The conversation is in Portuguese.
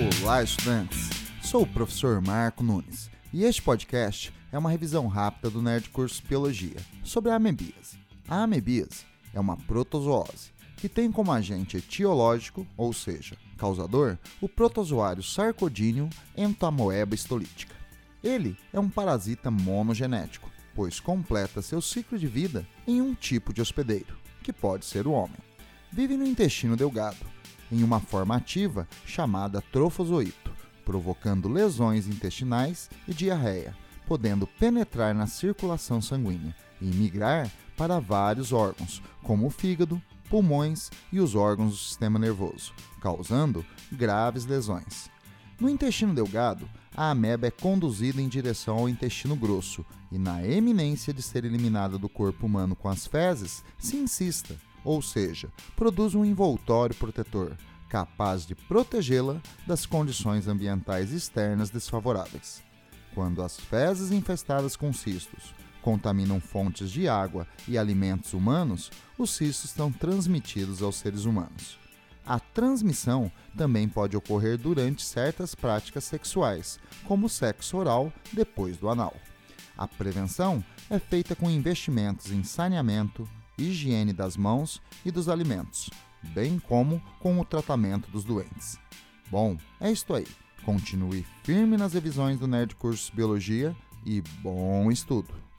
Olá, estudantes! Sou o professor Marco Nunes e este podcast é uma revisão rápida do Nerd Curso Biologia sobre a amebíase. A amebíase é uma protozoose que tem como agente etiológico, ou seja, causador, o protozoário Sarcodidium entamoeba histolítica. Ele é um parasita monogenético, pois completa seu ciclo de vida em um tipo de hospedeiro, que pode ser o homem. Vive no intestino delgado, em uma forma ativa chamada trofozoito, provocando lesões intestinais e diarreia, podendo penetrar na circulação sanguínea e migrar para vários órgãos, como o fígado, pulmões e os órgãos do sistema nervoso, causando graves lesões. No intestino delgado, a ameba é conduzida em direção ao intestino grosso e, na eminência de ser eliminada do corpo humano com as fezes, se insista ou seja, produz um envoltório protetor capaz de protegê-la das condições ambientais externas desfavoráveis. Quando as fezes infestadas com cistos contaminam fontes de água e alimentos humanos, os cistos são transmitidos aos seres humanos. A transmissão também pode ocorrer durante certas práticas sexuais, como o sexo oral depois do anal. A prevenção é feita com investimentos em saneamento, higiene das mãos e dos alimentos, bem como com o tratamento dos doentes. Bom, é isto aí. Continue firme nas revisões do Nerd Curso Biologia e bom estudo!